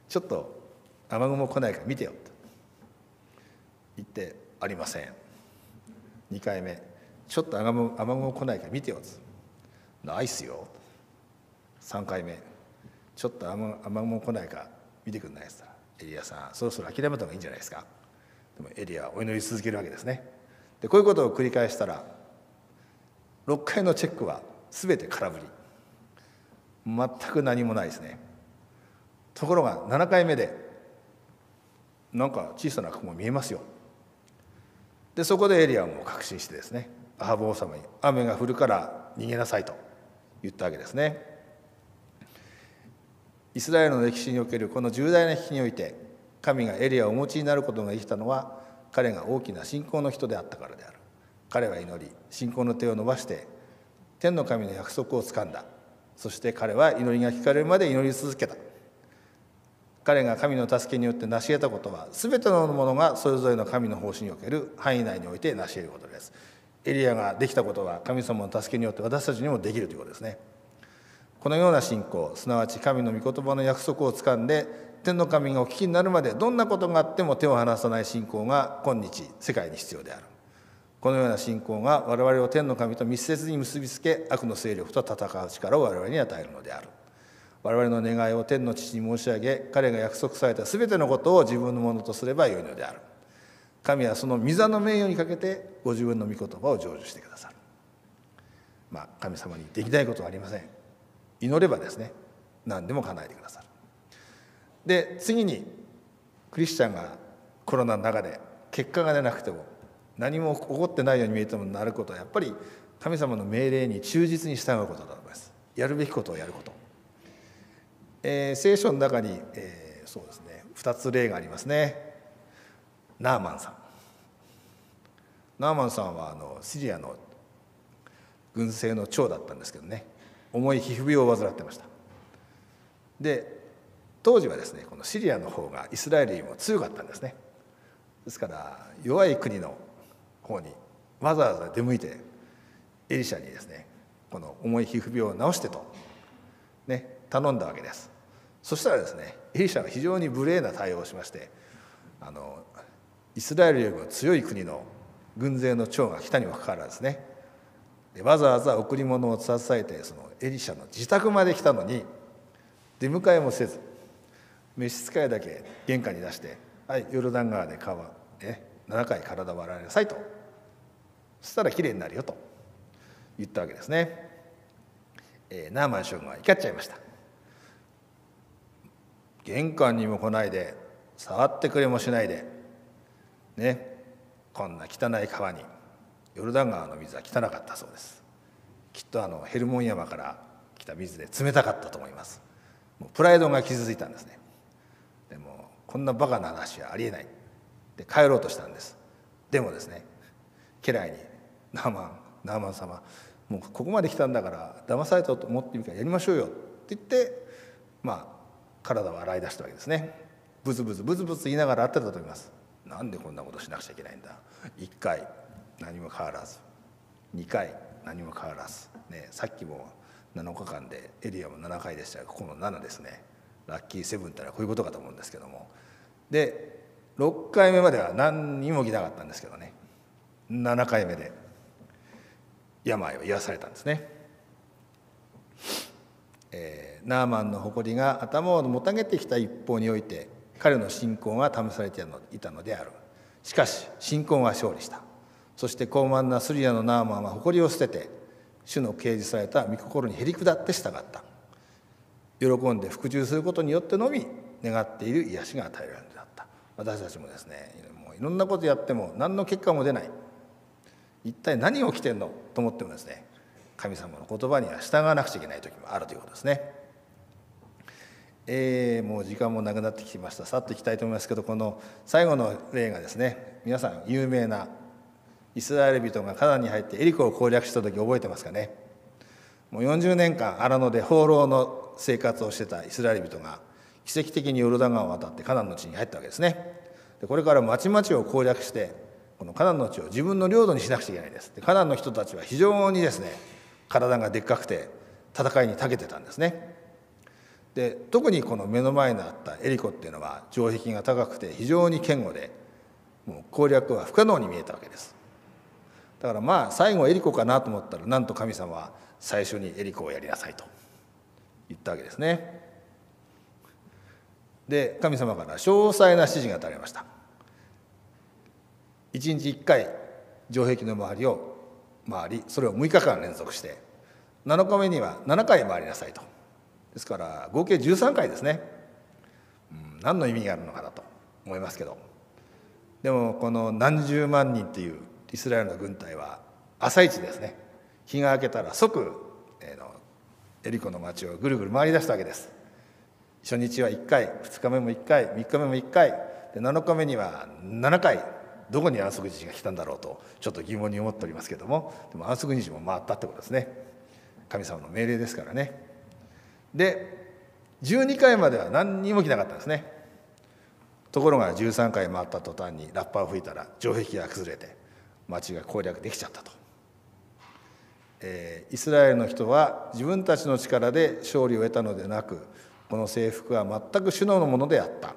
[SPEAKER 1] ちょっと雨雲来ないか見てよと言ってありません。2回目。ちょっと雨雲来ないか見てよナイスよ。3回目。ちょっと雨雨雲来ないか見てくんないですエリアさんそろそろ諦めた方がいいんじゃないですか。でもエリアはお祈り続けるわけですね。でこういうことを繰り返したら6回のチェックは全て空振り。全く何もないですね。ところが7回目でなんか小さな雲見えますよ。でそこでエリアも確信してですね。アハブ王様に「雨が降るから逃げなさい」と言ったわけですね。イスラエルの歴史におけるこの重大な危機において神がエリアをお持ちになることができたのは彼が大きな信仰の人であったからである。彼は祈り信仰の手を伸ばして天の神の約束をつかんだ。そして彼は祈りが聞かれるまで祈り続けた。彼が神の助けによって成し得たことは全てのものがそれぞれの神の方針における範囲内において成し得ることです。エリアができたことは神様の助けによって私たちにもできるということですね。このような信仰すなわち神の御言葉の約束をつかんで天の神がお聞きになるまでどんなことがあっても手を離さない信仰が今日世界に必要である。このような信仰が我々を天の神と密接に結びつけ悪の勢力と戦う力を我々に与えるのである。我々の願いを天の父に申し上げ彼が約束された全てのことを自分のものとすればよいのである。神はその御座の名誉にかけてご自分の御言葉を成就してくださる。まあ神様にできないことはありません。祈ればですね何でも叶えてくださる。で次にクリスチャンがコロナの中で結果が出なくても何も起こってないように見えてもなることはやっぱり神様の命令に忠実に従うことだと思います。やるべきことをやること、えー、聖書の中に、えー、そうですね2つ例がありますね。ナーマンさん。ナーマンさんはあのシリアの軍政の長だったんですけどね。重い皮膚病を患ってました。で当時はですねこのシリアの方がイスラエルよりも強かったんですね。ですから弱い国の方にわざわざ出向いてエリシャにですねこの重い皮膚病を治してと、ね、頼んだわけです。そしたらですねエリシャが非常に無礼な対応をしましてあのイスラエルよりも強い国の軍勢の長が来たにもかかわらずねわざわざ贈り物を携えてそのエリシャの自宅まで来たのに出迎えもせず召使いだけ玄関に出して「はいヨルダン川で川、ね、7回体を洗いなさい」と。そしたらきれいになるよと言ったわけですね、えー、ナーマン将軍は怒っちゃいました。玄関にも来ないで触ってくれもしないでね。こんな汚い川にヨルダン川の水は汚かったそうです。きっとあのヘルモン山から来た水で冷たかったと思います。もうプライドが傷ついたんですね。でもこんなバカな話はありえない。で帰ろうとしたんです。でもですね家来に「ナーマンナーマン様もうここまで来たんだから騙されたと思ってみるからやりましょうよ」って言ってまあ体を洗い出したわけですね。ブツブツブツブツ言いながら会ってたと思います。なんでこんなことしなくちゃいけないんだ？1回何も変わらず。2回何も変わらず、ね、さっきも7日間でエリアも7回でしたがここの7ですね。ラッキーセブンってのはこういうことかと思うんですけども。で6回目までは何にも起きなかったんですけどね。7回目で病を癒されたんですね、えー、ナーマンの誇りが頭をもたげてきた一方において彼の信仰が試されていたのである。しかし信仰が勝利した。そして高慢なスリアのナーマンは誇りを捨てて主の掲示された御心にへり下って従った。喜んで服従することによってのみ願っている癒しが与えられるのであった。私たちもですねもういろんなことやっても何の結果も出ない。一体何が起きてんの？と思ってもですね神様の言葉には従わなくちゃいけない時もあるということですね。えー、もう時間もなくなってきました。さっといきたいと思いますけどこの最後の例がですね皆さん有名なイスラエル人がカナンに入ってエリコを攻略した時覚えてますかね？もう40年間荒野で放浪の生活をしてたイスラエル人が奇跡的にヨルダン川を渡ってカナンの地に入ったわけですね。でこれから町々を攻略してこのカナンの地を自分の領土にしなくちゃいけないです。でカナンの人たちは非常にですね体がでっかくて戦いに長けてたんですね。で特にこの目の前にあったエリコっていうのは城壁が高くて非常に堅固でもう攻略は不可能に見えたわけです。だからまあ最後エリコかなと思ったらなんと神様は最初にエリコをやりなさいと言ったわけですね。で神様から詳細な指示が与えられました。1日1回城壁の周りを回りそれを6日間連続して7日目には7回回りなさいと。ですから合計13回ですね、うん、何の意味があるのかなと思いますけど。でもこの何十万人っていうイスラエルの軍隊は朝一ですね。日が明けたら即、えー、のエリコの町をぐるぐる回り出したわけです。初日は1回2日目も1回3日目も1回で7日目には7回どこに安息日が来たんだろうとちょっと疑問に思っておりますけども。でも安息日も回ったってことですね。神様の命令ですからね。で12回までは何にも来なかったんですね。ところが13回回った途端にラッパを吹いたら城壁が崩れて町が攻略できちゃったと、えー、イスラエルの人は自分たちの力で勝利を得たのでなくこの征服は全く主のものであった。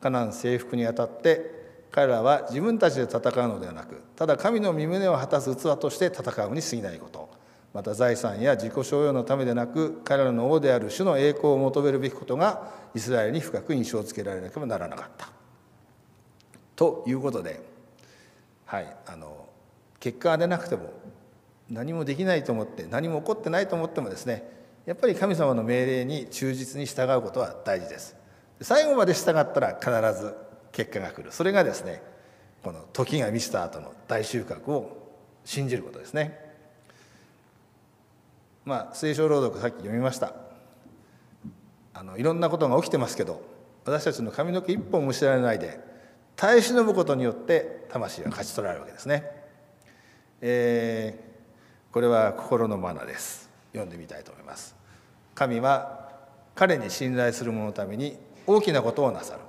[SPEAKER 1] カナン征服にあたって彼らは自分たちで戦うのではなくただ神の身旨を果たす器として戦うに過ぎないこと。また財産や自己所有のためでなく彼らの王である主の栄光を求めるべきことがイスラエルに深く印象をつけられなければならなかった。ということで、はい、あの結果が出なくても何もできないと思って何も起こってないと思ってもですねやっぱり神様の命令に忠実に従うことは大事です。最後まで従ったら必ず結果が来るそれがですねこの時が満ちた後の大収穫を信じることですね。まあ、聖書朗読さっき読みました。あのいろんなことが起きてますけど私たちの髪の毛一本むしられないで耐え忍ぶことによって魂は勝ち取られるわけですね、えー、これは心のマナです。読んでみたいと思います。神は彼に信頼する者のために大きなことをなさる。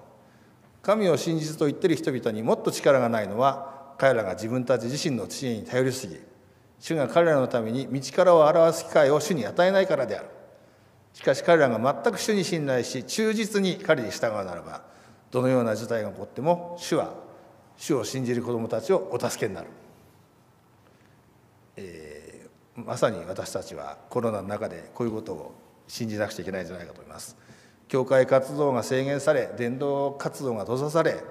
[SPEAKER 1] 神を真実と言ってる人々にもっと力がないのは彼らが自分たち自身の知恵に頼りすぎ主が彼らのために道からを表す機会を主に与えないからである。しかし彼らが全く主に信頼し忠実に彼に従うならばどのような事態が起こっても主は主を信じる子どもたちをお助けになる、えー、まさに私たちはコロナの中でこういうことを信じなくちゃいけないんじゃないかと思います。教会活動が制限され伝道活動が閉ざされ、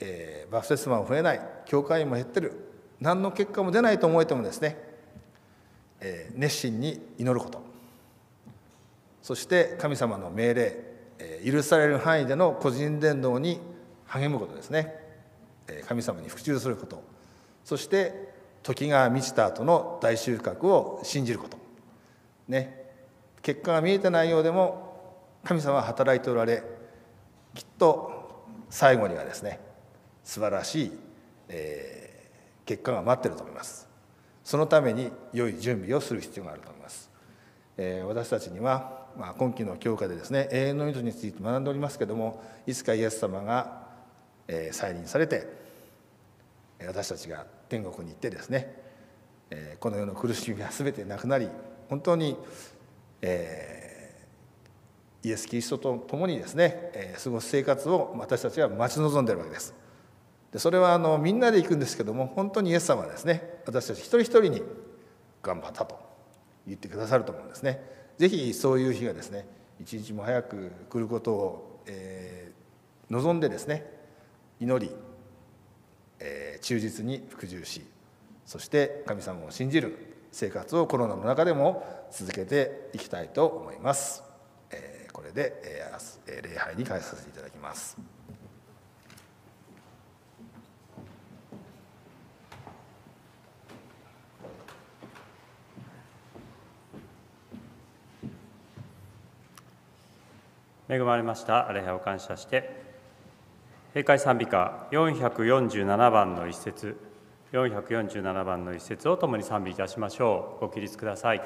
[SPEAKER 1] えー、バプテスマも増えない教会員も減ってる。何の結果も出ないと思えてもですね、えー、熱心に祈ること。そして神様の命令、えー、許される範囲での個人伝道に励むことですね、えー、神様に服従すること。そして時が満ちた後の大収穫を信じること。ね。結果が見えてないようでも神様は働いておられきっと最後にはですね素晴らしい、えー、結果が待ってると思いますそのために良い準備をする必要があると思います、えー、私たちには、まあ、今期の教科でですね永遠の命について学んでおりますけどもいつかイエス様が、えー、再臨されて私たちが天国に行ってですね、えー、この世の苦しみは全てなくなり本当に、えーイエス・キリストと共にですね、えー、過ごす生活を私たちは待ち望んでいるわけです。でそれはあのみんなで行くんですけども本当にイエス様はですね私たち一人一人に頑張ったと言ってくださると思うんですね。ぜひそういう日がですね一日も早く来ることを、えー、望んでですね祈り、えー、忠実に服従しそして神様を信じる生活をコロナの中でも続けていきたいと思いますえ。これで、えー、礼拝に返させていただきます。
[SPEAKER 2] 恵まれました。礼拝を感謝して。閉会賛美歌447番の一節。447番の一節を共に賛美いたしましょう。ご起立ください。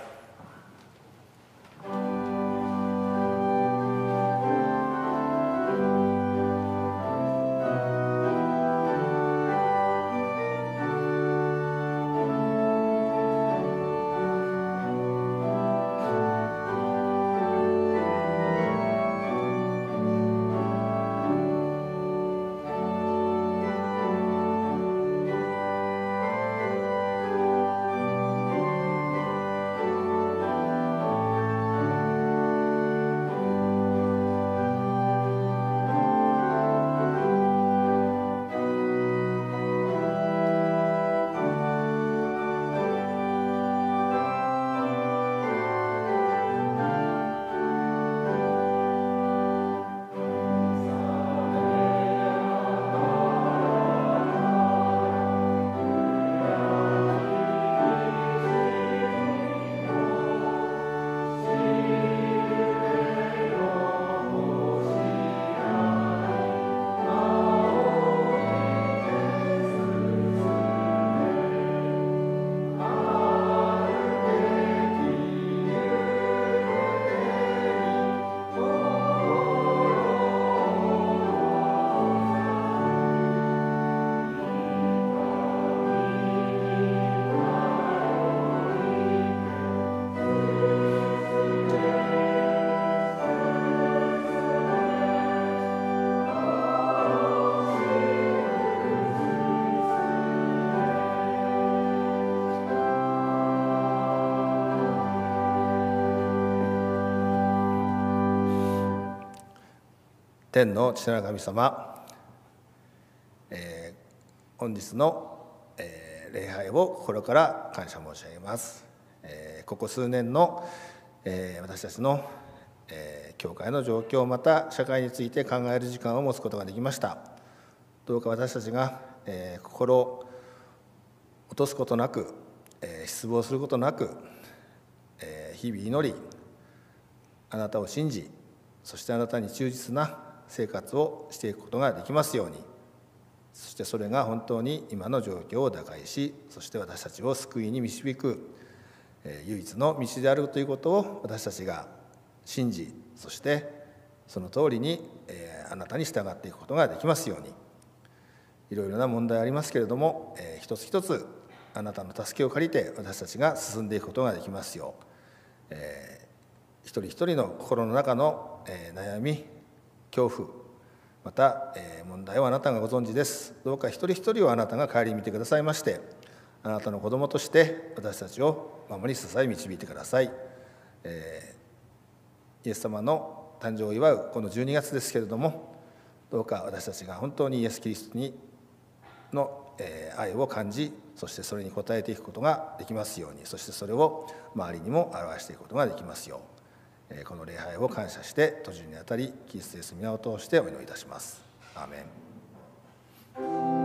[SPEAKER 1] 天の父なる神様、えー、本日の、えー、礼拝を心から感謝申し上げます、えー、ここ数年の、え私たちの、え教会の状況また社会について考える時間を持つことができました。どうか私たちが、え心を落とすことなく、え失望することなく、え日々祈りあなたを信じそしてあなたに忠実な生活をしていくことができますように。そしてそれが本当に今の状況を打開しそして私たちを救いに導く唯一の道であるということを私たちが信じそしてその通りにあなたに従っていくことができますように。いろいろな問題ありますけれども一つ一つあなたの助けを借りて私たちが進んでいくことができますよう、一人一人の心の中の悩み恐怖。また、えー問題はあなたがご存知です。どうか一人一人をあなたが顧みてくださいましてあなたの子供として私たちを守り支え導いてください、えーイエス様の誕生を祝うこの12月ですけれどもどうか私たちが本当にイエス・キリストにのえー愛を感じそしてそれに応えていくことができますようにそしてそれを周りにも表していくことができますようこの礼拝を感謝して途中にあたりキリストイエス皆を通してお祈りいたします。アーメン